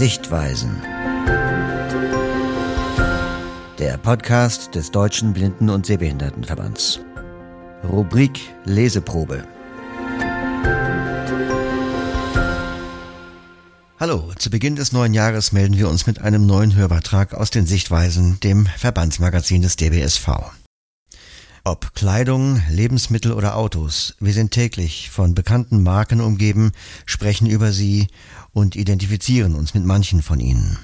Sichtweisen. Der Podcast des Deutschen Blinden- und Sehbehindertenverbands. Rubrik Leseprobe. Hallo, zu Beginn des neuen Jahres melden wir uns mit einem neuen Hörbeitrag aus den Sichtweisen, dem Verbandsmagazin des DBSV. Ob Kleidung, Lebensmittel oder Autos, wir sind täglich von bekannten Marken umgeben, sprechen über sie und identifizieren uns mit manchen von ihnen.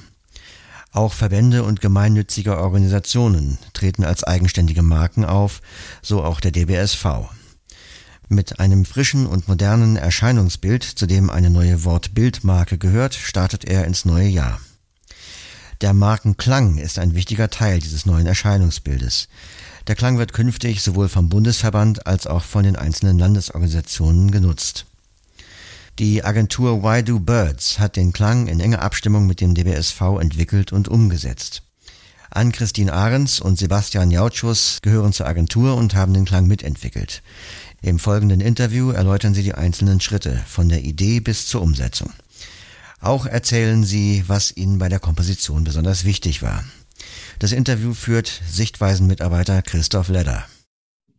Auch Verbände und gemeinnützige Organisationen treten als eigenständige Marken auf, so auch der DBSV. Mit einem frischen und modernen Erscheinungsbild, zu dem eine neue Wortbildmarke gehört, startet er ins neue Jahr. Der Markenklang ist ein wichtiger Teil dieses neuen Erscheinungsbildes. Der Klang wird künftig sowohl vom Bundesverband als auch von den einzelnen Landesorganisationen genutzt. Die Agentur Why Do Birds hat den Klang in enger Abstimmung mit dem DBSV entwickelt und umgesetzt. Ann-Christine Ahrens und Sebastian Jautschus gehören zur Agentur und haben den Klang mitentwickelt. Im folgenden Interview erläutern sie die einzelnen Schritte von der Idee bis zur Umsetzung. Auch erzählen sie, was ihnen bei der Komposition besonders wichtig war. Das Interview führt Sichtweisen-Mitarbeiter Christoph Ledder.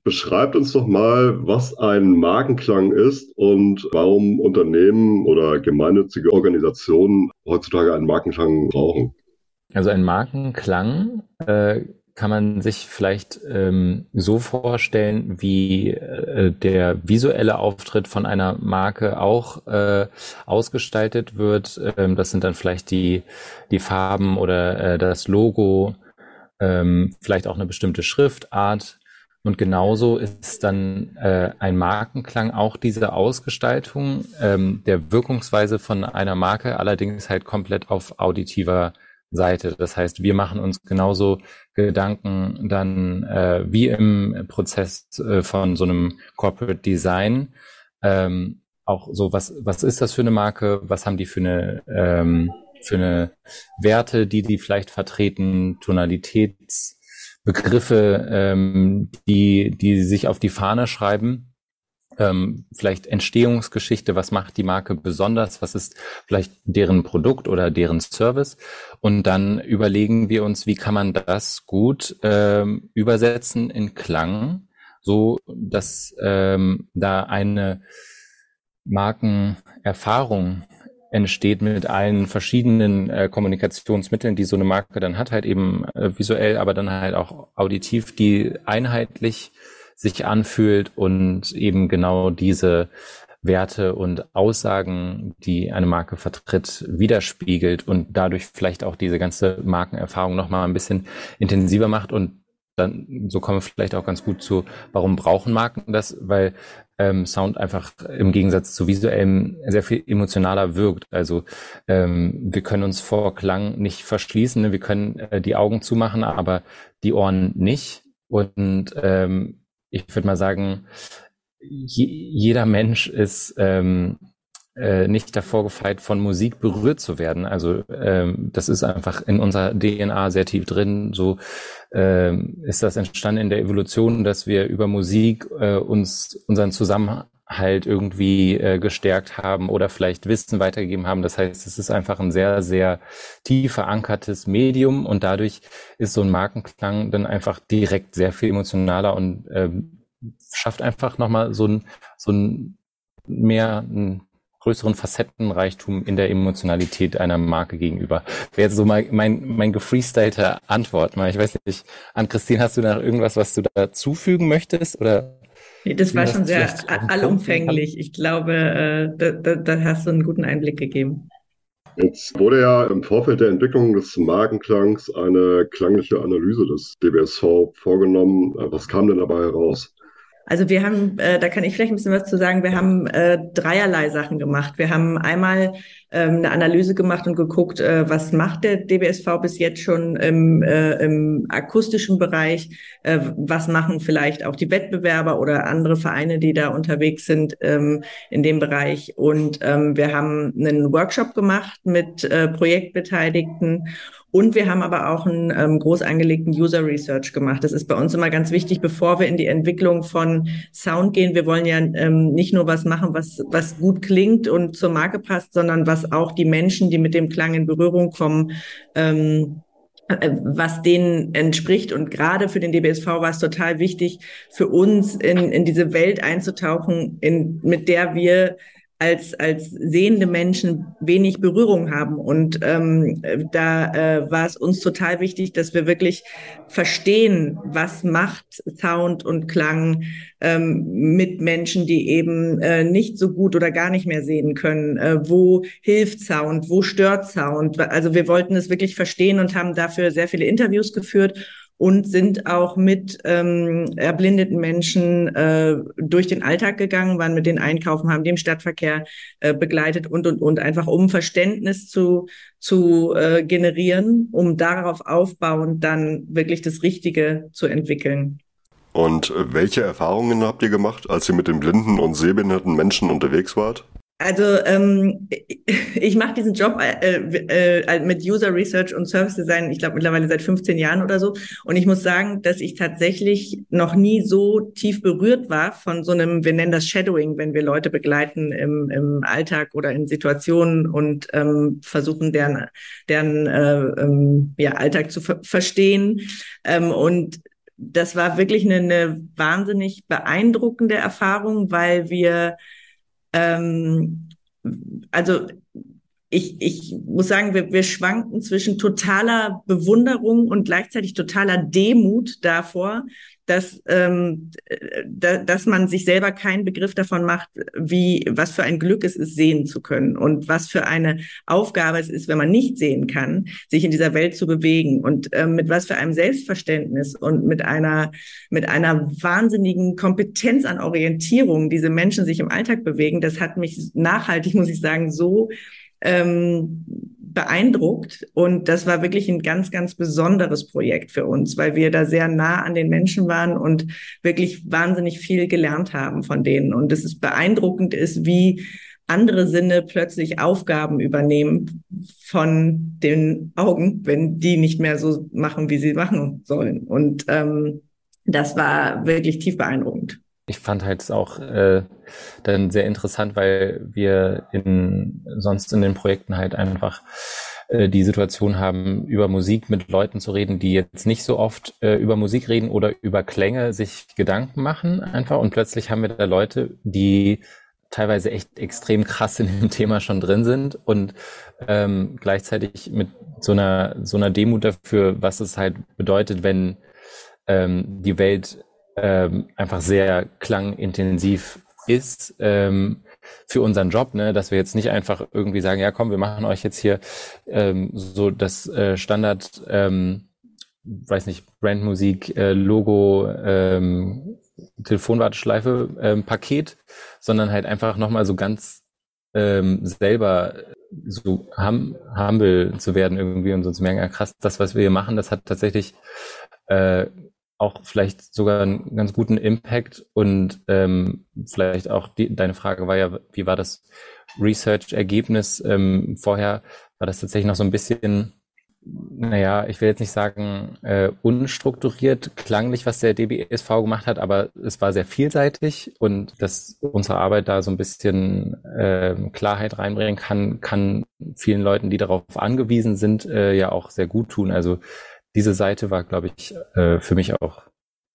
Beschreibt uns doch mal, was ein Markenklang ist und warum Unternehmen oder gemeinnützige Organisationen heutzutage einen Markenklang brauchen. Also ein Markenklang äh, kann man sich vielleicht ähm, so vorstellen, wie äh, der visuelle Auftritt von einer Marke auch äh, ausgestaltet wird. Ähm, das sind dann vielleicht die, die Farben oder äh, das Logo, ähm, vielleicht auch eine bestimmte Schriftart. Und genauso ist dann äh, ein Markenklang auch diese Ausgestaltung ähm, der Wirkungsweise von einer Marke, allerdings halt komplett auf auditiver Seite. Das heißt, wir machen uns genauso Gedanken dann äh, wie im Prozess äh, von so einem Corporate Design. Ähm, auch so, was, was ist das für eine Marke? Was haben die für eine, ähm, für eine Werte, die die vielleicht vertreten? Tonalitätsbegriffe, ähm, die, die sich auf die Fahne schreiben ähm, vielleicht Entstehungsgeschichte, was macht die Marke besonders, was ist vielleicht deren Produkt oder deren Service? Und dann überlegen wir uns, wie kann man das gut ähm, übersetzen in Klang, so dass ähm, da eine Markenerfahrung entsteht mit allen verschiedenen äh, Kommunikationsmitteln, die so eine Marke dann hat, halt eben äh, visuell, aber dann halt auch auditiv, die einheitlich sich anfühlt und eben genau diese Werte und Aussagen, die eine Marke vertritt, widerspiegelt und dadurch vielleicht auch diese ganze Markenerfahrung nochmal ein bisschen intensiver macht und dann, so kommen wir vielleicht auch ganz gut zu, warum brauchen Marken das? Weil ähm, Sound einfach im Gegensatz zu visuellem sehr viel emotionaler wirkt. Also ähm, wir können uns vor Klang nicht verschließen, wir können äh, die Augen zumachen, aber die Ohren nicht. Und ähm, ich würde mal sagen, je, jeder Mensch ist ähm, äh, nicht davor gefeit, von Musik berührt zu werden. Also ähm, das ist einfach in unserer DNA sehr tief drin. So ähm, ist das entstanden in der Evolution, dass wir über Musik äh, uns unseren Zusammenhalt irgendwie äh, gestärkt haben oder vielleicht Wissen weitergegeben haben. Das heißt, es ist einfach ein sehr, sehr tief verankertes Medium und dadurch ist so ein Markenklang dann einfach direkt sehr viel emotionaler und ähm, schafft einfach nochmal so ein, so ein mehr, ein größeren Facettenreichtum in der Emotionalität einer Marke gegenüber. Wäre jetzt so mal mein, mein gefreestylter Antwort. Mal, ich weiß nicht, an Christine, hast du da irgendwas, was du dazufügen möchtest oder? Nee, das war schon sehr allumfänglich. Ich glaube, äh, da, da, da hast du einen guten Einblick gegeben. Jetzt wurde ja im Vorfeld der Entwicklung des Markenklangs eine klangliche Analyse des DBSV vorgenommen. Was kam denn dabei heraus? Also wir haben, äh, da kann ich vielleicht ein bisschen was zu sagen, wir haben äh, dreierlei Sachen gemacht. Wir haben einmal ähm, eine Analyse gemacht und geguckt, äh, was macht der DBSV bis jetzt schon im, äh, im akustischen Bereich, äh, was machen vielleicht auch die Wettbewerber oder andere Vereine, die da unterwegs sind ähm, in dem Bereich. Und ähm, wir haben einen Workshop gemacht mit äh, Projektbeteiligten Und wir haben aber auch einen ähm, groß angelegten User Research gemacht. Das ist bei uns immer ganz wichtig, bevor wir in die Entwicklung von Sound gehen. Wir wollen ja ähm, nicht nur was machen, was, was gut klingt und zur Marke passt, sondern was auch die Menschen, die mit dem Klang in Berührung kommen, ähm, äh, was denen entspricht. Und gerade für den DBSV war es total wichtig, für uns in, in diese Welt einzutauchen, in, mit der wir als, als sehende Menschen wenig Berührung haben. Und ähm, da äh, war es uns total wichtig, dass wir wirklich verstehen, was macht Sound und Klang ähm, mit Menschen, die eben äh, nicht so gut oder gar nicht mehr sehen können. Äh, wo hilft Sound? Wo stört Sound? Also wir wollten es wirklich verstehen und haben dafür sehr viele Interviews geführt und sind auch mit ähm, erblindeten Menschen äh, durch den Alltag gegangen, waren mit denen einkaufen, haben den Stadtverkehr äh, begleitet und und und einfach um Verständnis zu zu äh, generieren, um darauf aufbauend dann wirklich das Richtige zu entwickeln. Und äh, welche Erfahrungen habt ihr gemacht, als ihr mit den blinden und sehbehinderten Menschen unterwegs wart? Also ähm, ich mache diesen Job äh, äh, äh, mit User Research und Service Design, ich glaube mittlerweile seit 15 Jahren oder so. Und ich muss sagen, dass ich tatsächlich noch nie so tief berührt war von so einem, wir nennen das Shadowing, wenn wir Leute begleiten im, im Alltag oder in Situationen und ähm, versuchen, deren, deren äh, ähm, ja, Alltag zu ver verstehen. Ähm, und das war wirklich eine, eine wahnsinnig beeindruckende Erfahrung, weil wir ähm, also ich, ich muss sagen, wir, wir schwanken zwischen totaler Bewunderung und gleichzeitig totaler Demut davor, dass, ähm, da, dass man sich selber keinen Begriff davon macht, wie, was für ein Glück es ist, sehen zu können und was für eine Aufgabe es ist, wenn man nicht sehen kann, sich in dieser Welt zu bewegen und ähm, mit was für einem Selbstverständnis und mit einer, mit einer wahnsinnigen Kompetenz an Orientierung diese Menschen sich im Alltag bewegen. Das hat mich nachhaltig, muss ich sagen, so ähm, beeindruckt. Und das war wirklich ein ganz, ganz besonderes Projekt für uns, weil wir da sehr nah an den Menschen waren und wirklich wahnsinnig viel gelernt haben von denen. Und es ist beeindruckend ist, wie andere Sinne plötzlich Aufgaben übernehmen von den Augen, wenn die nicht mehr so machen, wie sie machen sollen. Und ähm, das war wirklich tief beeindruckend ich fand halt auch äh, dann sehr interessant, weil wir in sonst in den Projekten halt einfach äh, die Situation haben, über Musik mit Leuten zu reden, die jetzt nicht so oft äh, über Musik reden oder über Klänge sich Gedanken machen einfach. Und plötzlich haben wir da Leute, die teilweise echt extrem krass in dem Thema schon drin sind und ähm, gleichzeitig mit so einer so einer Demut dafür, was es halt bedeutet, wenn ähm, die Welt ähm, einfach sehr klangintensiv ist ähm, für unseren Job, ne, dass wir jetzt nicht einfach irgendwie sagen, ja komm, wir machen euch jetzt hier ähm, so das äh, Standard, ähm, weiß nicht, Brandmusik, äh, Logo, ähm, Telefonwarteschleife, ähm, Paket, sondern halt einfach nochmal so ganz ähm, selber so hum, humble zu werden irgendwie und so zu merken, ja krass, das, was wir hier machen, das hat tatsächlich äh, auch vielleicht sogar einen ganz guten Impact und ähm, vielleicht auch die, deine Frage war ja, wie war das Research-Ergebnis ähm, vorher? War das tatsächlich noch so ein bisschen, naja, ich will jetzt nicht sagen äh, unstrukturiert, klanglich, was der DBSV gemacht hat, aber es war sehr vielseitig und dass unsere Arbeit da so ein bisschen äh, Klarheit reinbringen kann, kann vielen Leuten, die darauf angewiesen sind, äh, ja auch sehr gut tun. Also diese Seite war, glaube ich, äh, für mich auch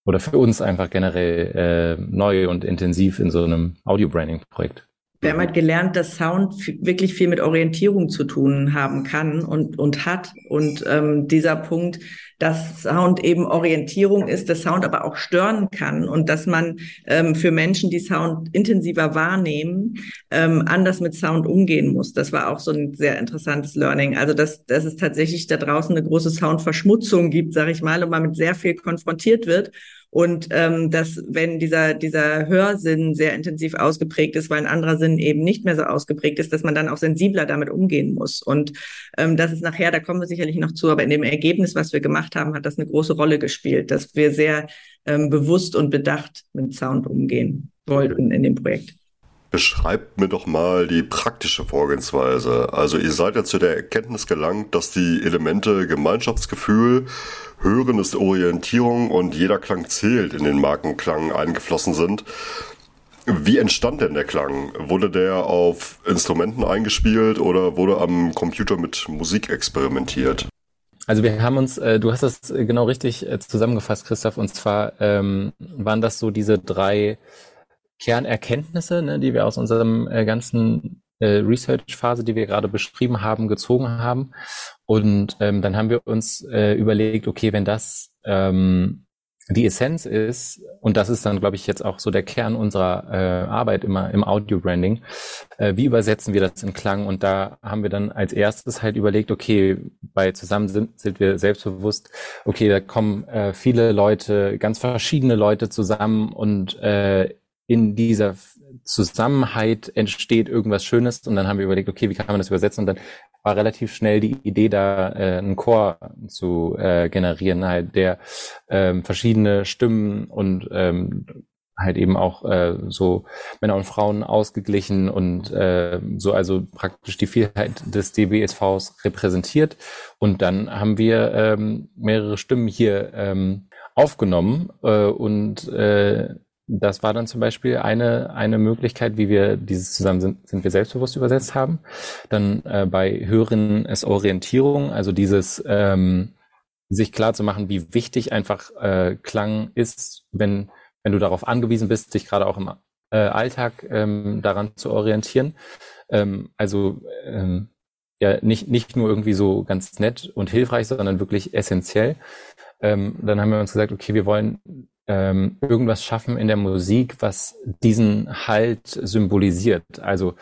oder für uns einfach generell äh, neu und intensiv in so einem Audio-Branding-Projekt. Wir haben halt gelernt, dass Sound wirklich viel mit Orientierung zu tun haben kann und, und hat. Und ähm, dieser Punkt, dass Sound eben Orientierung ist, dass Sound aber auch stören kann und dass man ähm, für Menschen, die Sound intensiver wahrnehmen, ähm, anders mit Sound umgehen muss. Das war auch so ein sehr interessantes Learning. Also dass, dass es tatsächlich da draußen eine große Soundverschmutzung gibt, sage ich mal, und man mit sehr viel konfrontiert wird und ähm, dass, wenn dieser, dieser Hörsinn sehr intensiv ausgeprägt ist, weil ein anderer Sinn eben nicht mehr so ausgeprägt ist, dass man dann auch sensibler damit umgehen muss. Und ähm, das ist nachher, da kommen wir sicherlich noch zu, aber in dem Ergebnis, was wir gemacht haben, hat das eine große Rolle gespielt, dass wir sehr ähm, bewusst und bedacht mit Sound umgehen wollten in dem Projekt. Beschreibt mir doch mal die praktische Vorgehensweise. Also ihr seid ja zu der Erkenntnis gelangt, dass die Elemente Gemeinschaftsgefühl, Hören ist Orientierung und jeder Klang zählt in den Markenklang eingeflossen sind. Wie entstand denn der Klang? Wurde der auf Instrumenten eingespielt oder wurde am Computer mit Musik experimentiert? Also wir haben uns, äh, du hast das genau richtig äh, zusammengefasst, Christoph, und zwar ähm, waren das so diese drei Kernerkenntnisse, ne, die wir aus unserem äh, ganzen äh, Research-Phase, die wir gerade beschrieben haben, gezogen haben. Und ähm, dann haben wir uns äh, überlegt, okay, wenn das ähm, die Essenz ist, und das ist dann, glaube ich, jetzt auch so der Kern unserer äh, Arbeit immer im Audio-Branding, äh, wie übersetzen wir das in Klang? Und da haben wir dann als erstes halt überlegt, okay, bei Zusammen sind, sind wir selbstbewusst, okay, da kommen äh, viele Leute, ganz verschiedene Leute zusammen und äh, in dieser Zusammenheit entsteht irgendwas Schönes und dann haben wir überlegt, okay, wie kann man das übersetzen? Und dann war relativ schnell die Idee da, äh, einen Chor zu äh, generieren, halt der ähm, verschiedene Stimmen und ähm, halt eben auch äh, so Männer und Frauen ausgeglichen und äh, so also praktisch die Vielheit des DBSVs repräsentiert. Und dann haben wir ähm, mehrere Stimmen hier ähm, aufgenommen äh, und äh, das war dann zum Beispiel eine, eine Möglichkeit, wie wir dieses zusammen sind, sind wir selbstbewusst übersetzt haben. Dann äh, bei Hören ist Orientierung, also dieses ähm, sich klar zu machen, wie wichtig einfach äh, Klang ist, wenn, wenn du darauf angewiesen bist, dich gerade auch im äh, Alltag ähm, daran zu orientieren. Ähm, also ähm, ja, nicht, nicht nur irgendwie so ganz nett und hilfreich, sondern wirklich essentiell. Ähm, dann haben wir uns gesagt, okay, wir wollen ähm, irgendwas schaffen in der Musik, was diesen Halt symbolisiert. Also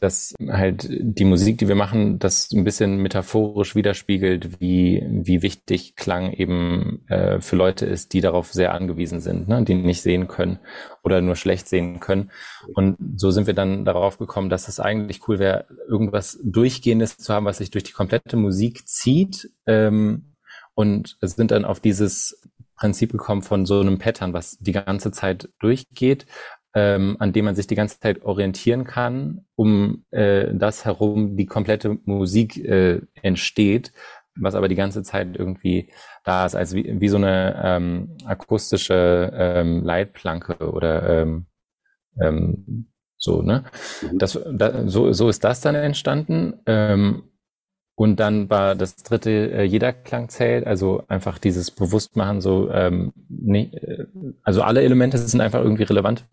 dass halt die Musik, die wir machen, das ein bisschen metaphorisch widerspiegelt, wie, wie wichtig Klang eben äh, für Leute ist, die darauf sehr angewiesen sind, ne? die nicht sehen können oder nur schlecht sehen können. Und so sind wir dann darauf gekommen, dass es eigentlich cool wäre, irgendwas Durchgehendes zu haben, was sich durch die komplette Musik zieht. Ähm, und sind dann auf dieses Prinzip gekommen von so einem Pattern, was die ganze Zeit durchgeht, ähm, an dem man sich die ganze Zeit orientieren kann, um äh, das herum die komplette Musik äh, entsteht, was aber die ganze Zeit irgendwie da ist, als wie, wie so eine ähm, akustische ähm, Leitplanke oder ähm, ähm, so, ne? Mhm. Das, da, so, so ist das dann entstanden. Ähm, und dann war das dritte, äh, jeder Klang zählt, also einfach dieses Bewusstmachen, so, ähm, nee, äh, also alle Elemente sind einfach irgendwie relevant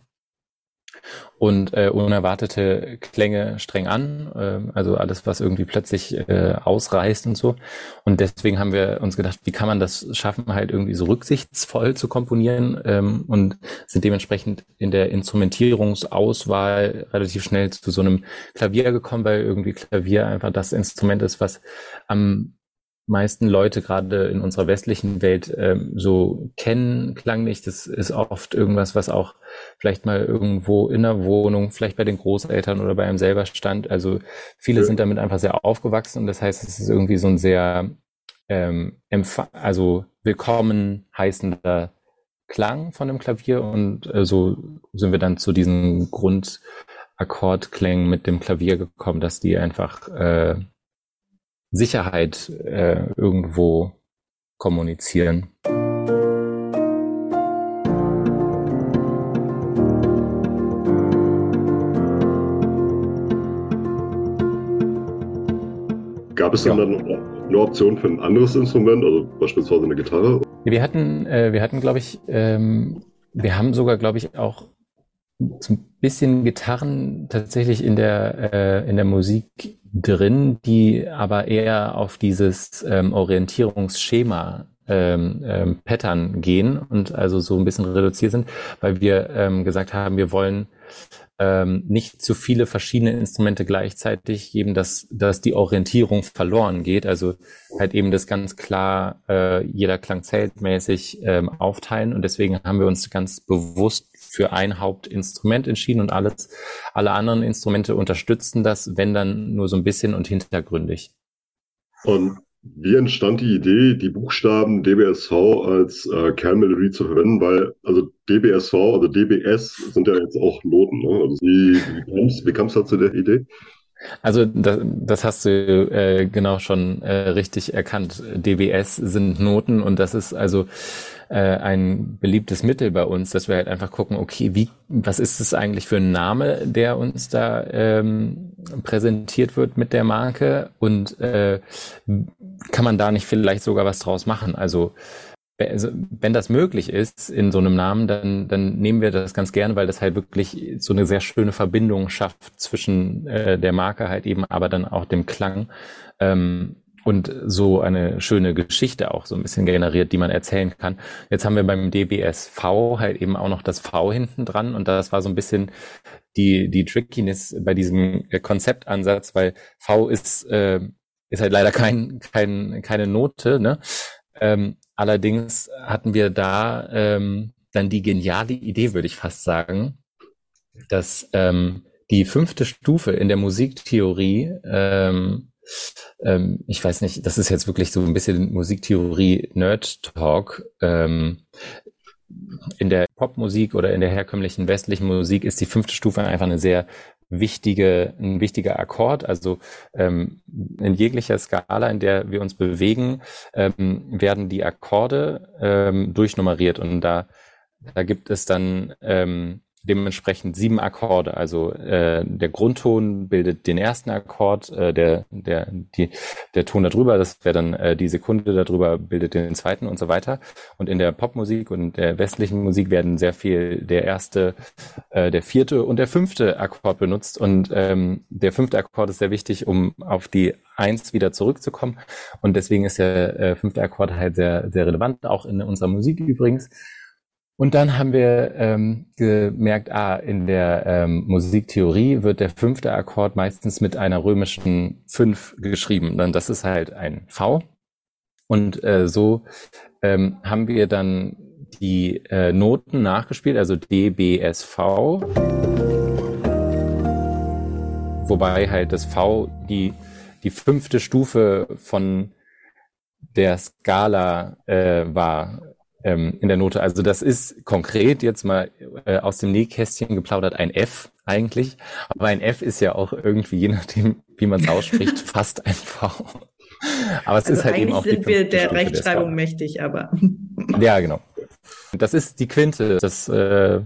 und äh, unerwartete Klänge streng an, äh, also alles, was irgendwie plötzlich äh, ausreißt und so. Und deswegen haben wir uns gedacht, wie kann man das schaffen, halt irgendwie so rücksichtsvoll zu komponieren ähm, und sind dementsprechend in der Instrumentierungsauswahl relativ schnell zu so einem Klavier gekommen, weil irgendwie Klavier einfach das Instrument ist, was am meisten Leute gerade in unserer westlichen Welt ähm, so kennen, klanglich. Das ist oft irgendwas, was auch vielleicht mal irgendwo in der Wohnung, vielleicht bei den Großeltern oder bei einem selber stand. Also viele ja. sind damit einfach sehr aufgewachsen und das heißt, es ist irgendwie so ein sehr ähm, also willkommen heißender Klang von dem Klavier und äh, so sind wir dann zu diesen Grundakkordklängen mit dem Klavier gekommen, dass die einfach äh, Sicherheit äh, irgendwo kommunizieren. Gab es ja. dann eine Option für ein anderes Instrument, also beispielsweise eine Gitarre? Wir hatten, äh, wir hatten, glaube ich, ähm, wir haben sogar, glaube ich, auch so ein bisschen Gitarren tatsächlich in der äh, in der Musik drin, die aber eher auf dieses ähm, Orientierungsschema ähm, ähm, Pattern gehen und also so ein bisschen reduziert sind, weil wir ähm, gesagt haben, wir wollen ähm, nicht zu viele verschiedene Instrumente gleichzeitig geben, dass, dass die Orientierung verloren geht. Also halt eben das ganz klar äh, jeder Klang zeltmäßig ähm, aufteilen. Und deswegen haben wir uns ganz bewusst für ein Hauptinstrument entschieden und alles, alle anderen Instrumente unterstützen das, wenn dann nur so ein bisschen und hintergründig. Und Wie entstand die Idee, die Buchstaben DBSV als äh, Kernmelodie zu verwenden? Weil, also DBSV, also DBS sind ja jetzt auch Noten. Ne? Also wie, wie kam es da zu der Idee? Also das, das hast du äh, genau schon äh, richtig erkannt. DBS sind Noten und das ist also äh, ein beliebtes Mittel bei uns, dass wir halt einfach gucken, okay, wie, was ist es eigentlich für ein Name, der uns da ähm, präsentiert wird mit der Marke und äh, kann man da nicht vielleicht sogar was draus machen? Also also, wenn das möglich ist in so einem Namen, dann, dann nehmen wir das ganz gerne, weil das halt wirklich so eine sehr schöne Verbindung schafft zwischen äh, der Marke halt eben, aber dann auch dem Klang. Ähm, und so eine schöne Geschichte auch so ein bisschen generiert, die man erzählen kann. Jetzt haben wir beim DBSV halt eben auch noch das V hinten dran und das war so ein bisschen die, die Trickiness bei diesem Konzeptansatz, weil V ist, äh, ist halt leider kein, kein, keine Note, ne? Ähm, allerdings hatten wir da ähm, dann die geniale Idee, würde ich fast sagen, dass ähm, die fünfte Stufe in der Musiktheorie ähm, ähm, ich weiß nicht, das ist jetzt wirklich so ein bisschen Musiktheorie Nerd-Talk. Ähm, in der Popmusik oder in der herkömmlichen westlichen Musik ist die fünfte Stufe einfach eine sehr wichtige, ein wichtiger Akkord. Also ähm, in jeglicher Skala, in der wir uns bewegen, ähm, werden die Akkorde ähm, durchnummeriert und da, da gibt es dann ähm, dementsprechend sieben Akkorde. Also äh, der Grundton bildet den ersten Akkord, äh, der, der, die, der Ton darüber, das wäre dann äh, die Sekunde darüber, bildet den zweiten und so weiter. Und in der Popmusik und der westlichen Musik werden sehr viel der erste, äh, der vierte und der fünfte Akkord benutzt. Und ähm, der fünfte Akkord ist sehr wichtig, um auf die Eins wieder zurückzukommen. Und deswegen ist der äh, fünfte Akkord halt sehr, sehr relevant, auch in unserer Musik übrigens. Und dann haben wir ähm, gemerkt, ah, in der ähm, Musiktheorie wird der fünfte Akkord meistens mit einer römischen Fünf geschrieben. Dann das ist halt ein V. Und äh, so ähm, haben wir dann die äh, Noten nachgespielt, also D, B, S, V. Wobei halt das V die, die fünfte Stufe von der Skala äh, war ähm, in der Note. Also das ist konkret jetzt mal äh, aus dem Nähkästchen geplaudert ein F eigentlich. Aber ein F ist ja auch irgendwie, je nachdem, wie man es ausspricht, fast ein V. Aber es also ist halt eben auch sind die wir der Stufe Rechtschreibung mächtig, aber. Ja, genau. Das ist die Quinte. Das äh,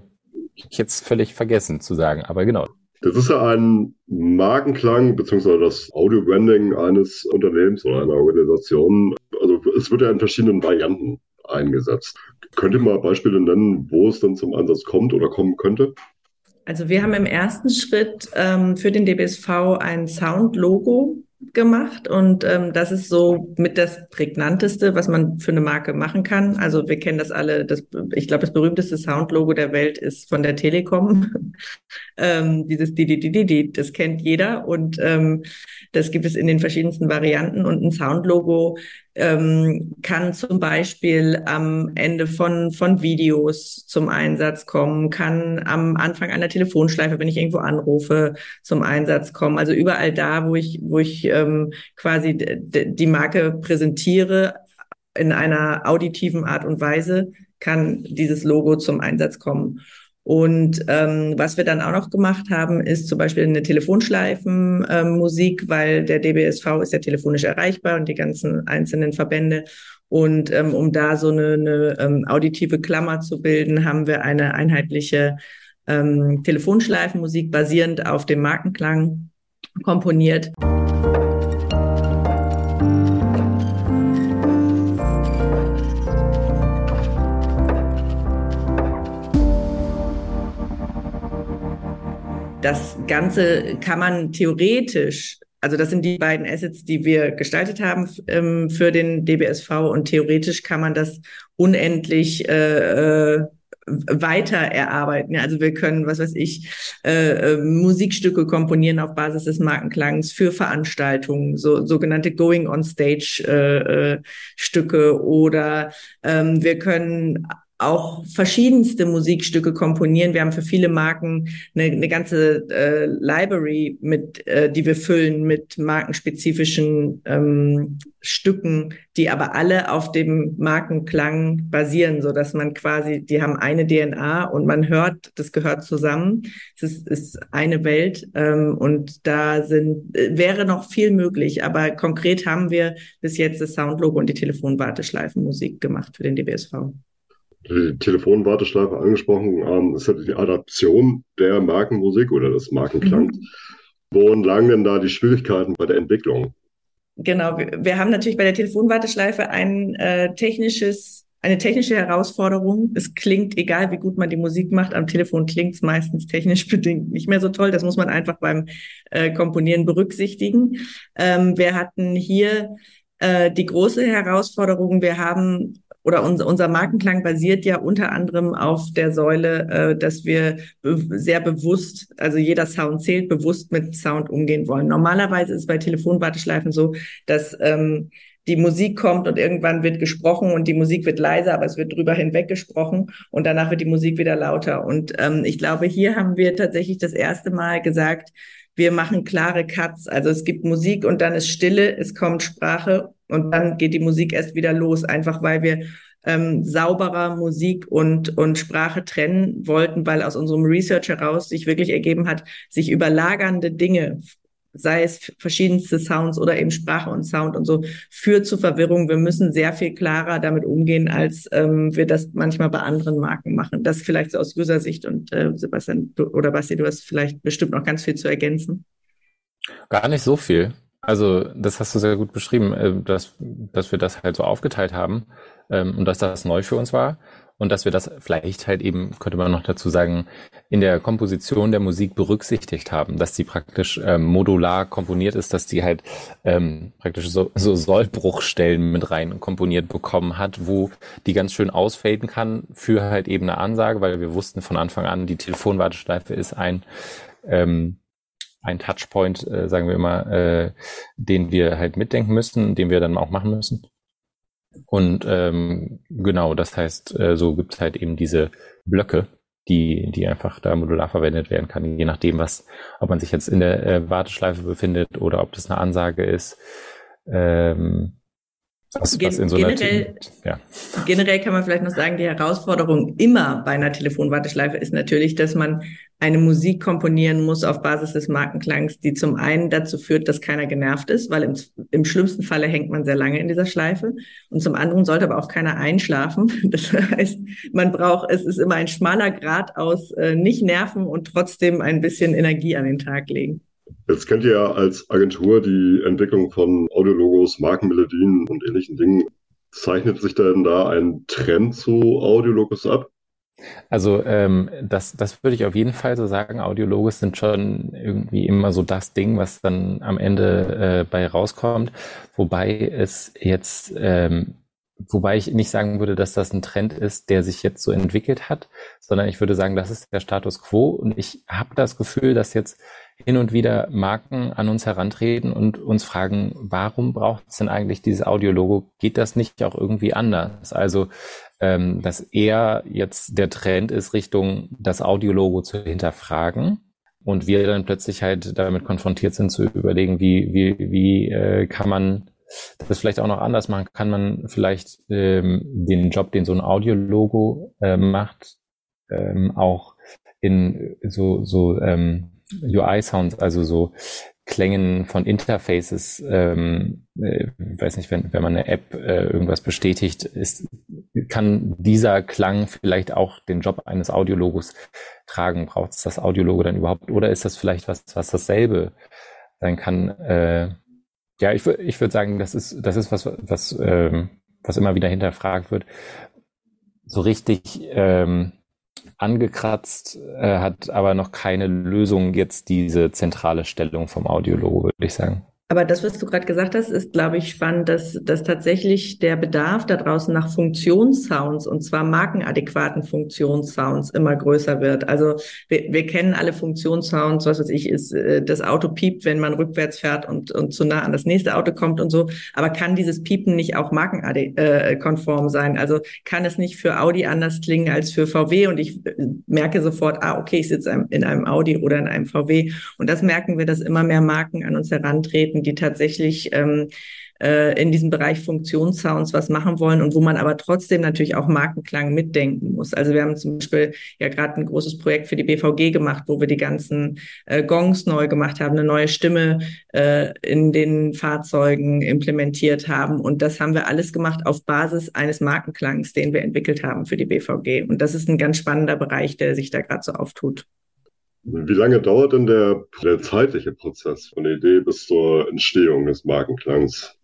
ich jetzt völlig vergessen zu sagen, aber genau. Das ist ja ein Markenklang beziehungsweise das Audio-Branding eines Unternehmens oder einer Organisation. Also es wird ja in verschiedenen Varianten eingesetzt. Könnt ihr mal Beispiele nennen, wo es dann zum Einsatz kommt oder kommen könnte? Also wir haben im ersten Schritt ähm, für den DBSV ein Sound-Logo gemacht und ähm, das ist so mit das prägnanteste, was man für eine Marke machen kann. Also wir kennen das alle. Das, ich glaube, das berühmteste Soundlogo der Welt ist von der Telekom. ähm, dieses die die die die die, das kennt jeder und ähm, das gibt es in den verschiedensten Varianten und ein Soundlogo ähm, kann zum Beispiel am Ende von, von Videos zum Einsatz kommen, kann am Anfang einer Telefonschleife, wenn ich irgendwo anrufe, zum Einsatz kommen. Also überall da, wo ich, wo ich ähm, quasi die Marke präsentiere in einer auditiven Art und Weise, kann dieses Logo zum Einsatz kommen. Und ähm, was wir dann auch noch gemacht haben, ist zum Beispiel eine Telefonschleifenmusik, ähm, weil der DBSV ist ja telefonisch erreichbar und die ganzen einzelnen Verbände. Und ähm, um da so eine, eine ähm, auditive Klammer zu bilden, haben wir eine einheitliche ähm, Telefonschleifenmusik basierend auf dem Markenklang komponiert. Das Ganze kann man theoretisch, also das sind die beiden Assets, die wir gestaltet haben ähm, für den DBSV und theoretisch kann man das unendlich äh, äh, weiter erarbeiten. Also wir können, was weiß ich, äh, äh, Musikstücke komponieren auf Basis des Markenklangs für Veranstaltungen, so sogenannte Going on Stage äh, äh, Stücke oder ähm, wir können auch verschiedenste Musikstücke komponieren. Wir haben für viele Marken eine, eine ganze äh, Library, mit, äh, die wir füllen mit markenspezifischen ähm, Stücken, die aber alle auf dem Markenklang basieren, so dass man quasi, die haben eine DNA und man hört, das gehört zusammen. Es ist, ist eine Welt ähm, und da sind äh, wäre noch viel möglich, aber konkret haben wir bis jetzt das Soundlogo und die Telefonwarteschleifenmusik gemacht für den DBSV die Telefonwarteschleife angesprochen, ähm, ist ja die Adaption der Markenmusik oder des Markenklangs. Mhm. Worin lagen denn da die Schwierigkeiten bei der Entwicklung? Genau, wir, wir haben natürlich bei der Telefonwarteschleife ein äh, technisches, eine technische Herausforderung. Es klingt, egal wie gut man die Musik macht, am Telefon klingt es meistens technisch bedingt nicht mehr so toll. Das muss man einfach beim äh, Komponieren berücksichtigen. Ähm, wir hatten hier äh, die große Herausforderung, wir haben oder unser, unser Markenklang basiert ja unter anderem auf der Säule, äh, dass wir be sehr bewusst, also jeder Sound zählt, bewusst mit Sound umgehen wollen. Normalerweise ist bei Telefonwarteschleifen so, dass ähm, die Musik kommt und irgendwann wird gesprochen und die Musik wird leiser, aber es wird drüber hinweg gesprochen und danach wird die Musik wieder lauter. Und ähm, ich glaube, hier haben wir tatsächlich das erste Mal gesagt, wir machen klare Cuts. Also es gibt Musik und dann ist Stille, es kommt Sprache und dann geht die Musik erst wieder los, einfach weil wir ähm, sauberer Musik und, und Sprache trennen wollten, weil aus unserem Research heraus sich wirklich ergeben hat, sich überlagernde Dinge sei es verschiedenste Sounds oder eben Sprache und Sound und so, führt zu Verwirrung. Wir müssen sehr viel klarer damit umgehen, als ähm, wir das manchmal bei anderen Marken machen. Das vielleicht so aus User-Sicht und äh, Sebastian du, oder Basti, du hast vielleicht bestimmt noch ganz viel zu ergänzen. Gar nicht so viel. Also das hast du sehr gut beschrieben, äh, dass, dass wir das halt so aufgeteilt haben ähm, und dass das neu für uns war. Und dass wir das vielleicht halt eben, könnte man noch dazu sagen, in der Komposition der Musik berücksichtigt haben, dass die praktisch ähm, modular komponiert ist, dass die halt ähm, praktisch so, so Sollbruchstellen mit rein komponiert bekommen hat, wo die ganz schön ausfaden kann für halt eben eine Ansage, weil wir wussten von Anfang an, die Telefonwarteschleife ist ein ähm, ein Touchpoint, äh, sagen wir immer, äh, den wir halt mitdenken müssen, den wir dann auch machen müssen. Und ähm, genau, das heißt, äh, so gibt es halt eben diese Blöcke, die, die einfach da modular verwendet werden kann, je nachdem, was, ob man sich jetzt in der äh, Warteschleife befindet oder ob das eine Ansage ist. Ähm, was, Gen was so generell, ja. generell kann man vielleicht noch sagen, die Herausforderung immer bei einer Telefonwarteschleife ist natürlich, dass man eine Musik komponieren muss auf Basis des Markenklangs, die zum einen dazu führt, dass keiner genervt ist, weil im, im schlimmsten Falle hängt man sehr lange in dieser Schleife. Und zum anderen sollte aber auch keiner einschlafen. Das heißt, man braucht, es ist immer ein schmaler Grad aus äh, nicht nerven und trotzdem ein bisschen Energie an den Tag legen. Jetzt kennt ihr ja als Agentur die Entwicklung von Audiologos, Markenmelodien und ähnlichen Dingen. Zeichnet sich denn da ein Trend zu Audiologos ab? Also ähm, das, das würde ich auf jeden Fall so sagen. Audiologos sind schon irgendwie immer so das Ding, was dann am Ende äh, bei rauskommt. Wobei es jetzt, ähm, wobei ich nicht sagen würde, dass das ein Trend ist, der sich jetzt so entwickelt hat, sondern ich würde sagen, das ist der Status quo. Und ich habe das Gefühl, dass jetzt hin und wieder Marken an uns herantreten und uns fragen, warum braucht es denn eigentlich dieses Audiologo? Geht das nicht auch irgendwie anders? Also, ähm, dass eher jetzt der Trend ist, Richtung das Audiologo zu hinterfragen und wir dann plötzlich halt damit konfrontiert sind zu überlegen, wie, wie, wie äh, kann man das vielleicht auch noch anders machen? Kann man vielleicht ähm, den Job, den so ein Audiologo äh, macht, ähm, auch in so, so ähm, UI-Sounds, also so Klängen von Interfaces, ähm, äh, weiß nicht, wenn, wenn man eine App äh, irgendwas bestätigt, ist, kann dieser Klang vielleicht auch den Job eines Audiologos tragen? Braucht es das Audiologo dann überhaupt? Oder ist das vielleicht was, was dasselbe sein kann? Äh, ja, ich, ich würde sagen, das ist, das ist was, was, ähm, was immer wieder hinterfragt wird. So richtig ähm, angekratzt, äh, hat aber noch keine Lösung jetzt diese zentrale Stellung vom Audiologo, würde ich sagen. Aber das, was du gerade gesagt hast, ist, glaube ich, spannend, dass, dass tatsächlich der Bedarf da draußen nach Funktionssounds und zwar markenadäquaten Funktionssounds immer größer wird. Also wir, wir kennen alle Funktionssounds, was weiß ich, ist äh, das Auto piept, wenn man rückwärts fährt und, und zu nah an das nächste Auto kommt und so. Aber kann dieses Piepen nicht auch markenkonform sein? Also kann es nicht für Audi anders klingen als für VW? Und ich äh, merke sofort, ah, okay, ich sitze in einem Audi oder in einem VW. Und das merken wir, dass immer mehr Marken an uns herantreten die tatsächlich ähm, äh, in diesem Bereich Funktionssounds was machen wollen und wo man aber trotzdem natürlich auch Markenklang mitdenken muss. Also wir haben zum Beispiel ja gerade ein großes Projekt für die BVG gemacht, wo wir die ganzen äh, Gongs neu gemacht haben, eine neue Stimme äh, in den Fahrzeugen implementiert haben. Und das haben wir alles gemacht auf Basis eines Markenklangs, den wir entwickelt haben für die BVG. Und das ist ein ganz spannender Bereich, der sich da gerade so auftut. Wie lange dauert denn der, der zeitliche Prozess von der Idee bis zur Entstehung des Markenklangs?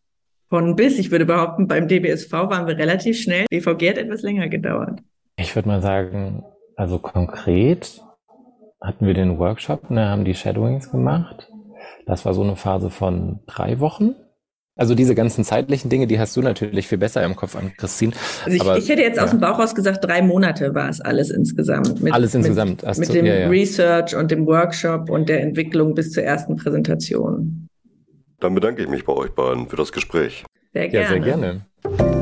Von bis, ich würde behaupten, beim DBSV waren wir relativ schnell. BVG hat etwas länger gedauert. Ich würde mal sagen, also konkret hatten wir den Workshop, ne, haben die Shadowings gemacht. Das war so eine Phase von drei Wochen. Also diese ganzen zeitlichen Dinge, die hast du natürlich viel besser im Kopf an, Christine. Also ich, Aber, ich hätte jetzt ja. aus dem Bauch raus gesagt, drei Monate war es alles insgesamt. Mit, alles insgesamt. Mit, mit dem ja, ja. Research und dem Workshop und der Entwicklung bis zur ersten Präsentation. Dann bedanke ich mich bei euch beiden für das Gespräch. Sehr gerne. Ja, sehr gerne.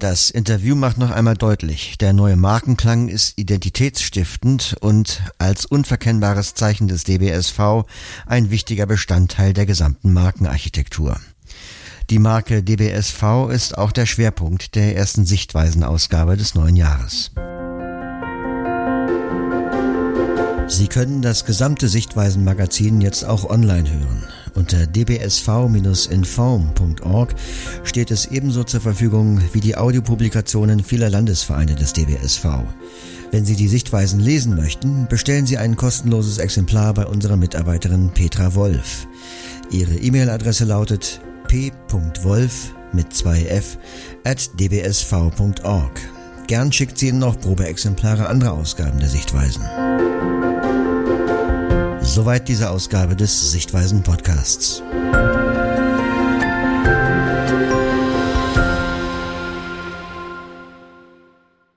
Das Interview macht noch einmal deutlich, der neue Markenklang ist identitätsstiftend und als unverkennbares Zeichen des DBSV ein wichtiger Bestandteil der gesamten Markenarchitektur. Die Marke DBSV ist auch der Schwerpunkt der ersten Sichtweisenausgabe des neuen Jahres. Sie können das gesamte Sichtweisen-Magazin jetzt auch online hören. Unter dbsv-inform.org steht es ebenso zur Verfügung wie die Audiopublikationen vieler Landesvereine des DBSV. Wenn Sie die Sichtweisen lesen möchten, bestellen Sie ein kostenloses Exemplar bei unserer Mitarbeiterin Petra Wolf. Ihre E-Mail-Adresse lautet p.wolf mit 2f at dbsv.org. Gern schickt sie Ihnen noch Probeexemplare anderer Ausgaben der Sichtweisen. Soweit diese Ausgabe des Sichtweisen Podcasts.